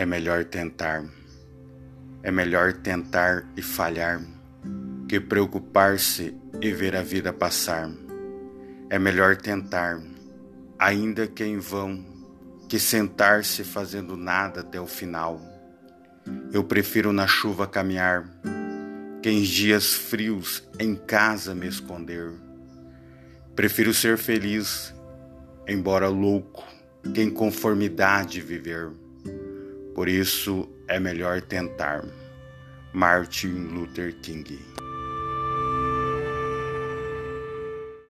É melhor tentar. É melhor tentar e falhar que preocupar-se e ver a vida passar. É melhor tentar, ainda que em vão, que sentar-se fazendo nada até o final. Eu prefiro na chuva caminhar, que em dias frios em casa me esconder. Prefiro ser feliz, embora louco, que em conformidade viver. Por isso é melhor tentar. Martin Luther King